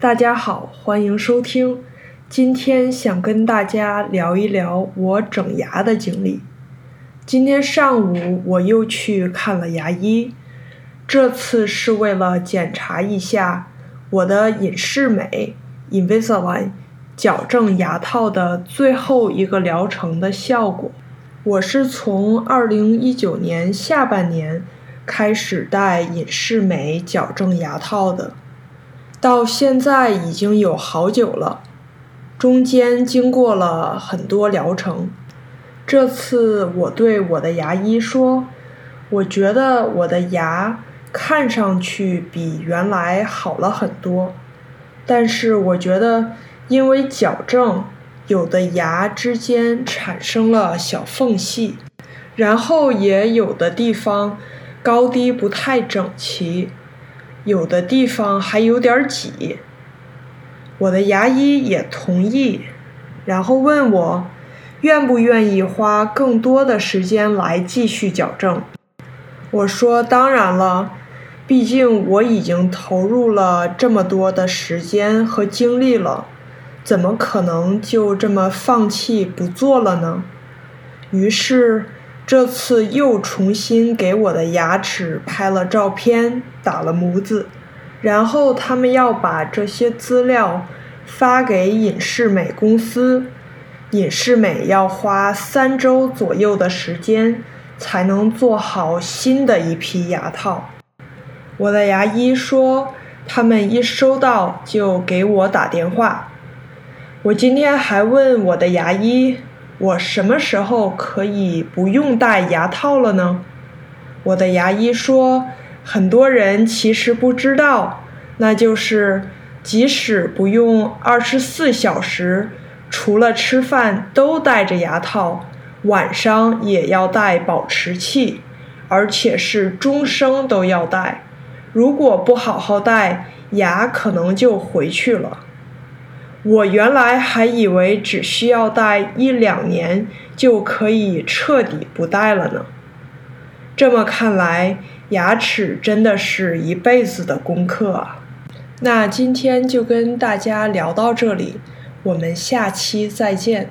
大家好，欢迎收听。今天想跟大家聊一聊我整牙的经历。今天上午我又去看了牙医，这次是为了检查一下我的隐适美 Invisalign 矫正牙套的最后一个疗程的效果。我是从二零一九年下半年开始戴隐适美矫正牙套的，到现在已经有好久了，中间经过了很多疗程。这次我对我的牙医说，我觉得我的牙看上去比原来好了很多，但是我觉得因为矫正。有的牙之间产生了小缝隙，然后也有的地方高低不太整齐，有的地方还有点挤。我的牙医也同意，然后问我愿不愿意花更多的时间来继续矫正。我说当然了，毕竟我已经投入了这么多的时间和精力了。怎么可能就这么放弃不做了呢？于是这次又重新给我的牙齿拍了照片，打了模子，然后他们要把这些资料发给隐适美公司，隐适美要花三周左右的时间才能做好新的一批牙套。我的牙医说，他们一收到就给我打电话。我今天还问我的牙医，我什么时候可以不用戴牙套了呢？我的牙医说，很多人其实不知道，那就是即使不用二十四小时，除了吃饭都戴着牙套，晚上也要戴保持器，而且是终生都要戴。如果不好好戴，牙可能就回去了。我原来还以为只需要戴一两年就可以彻底不戴了呢。这么看来，牙齿真的是一辈子的功课啊。那今天就跟大家聊到这里，我们下期再见。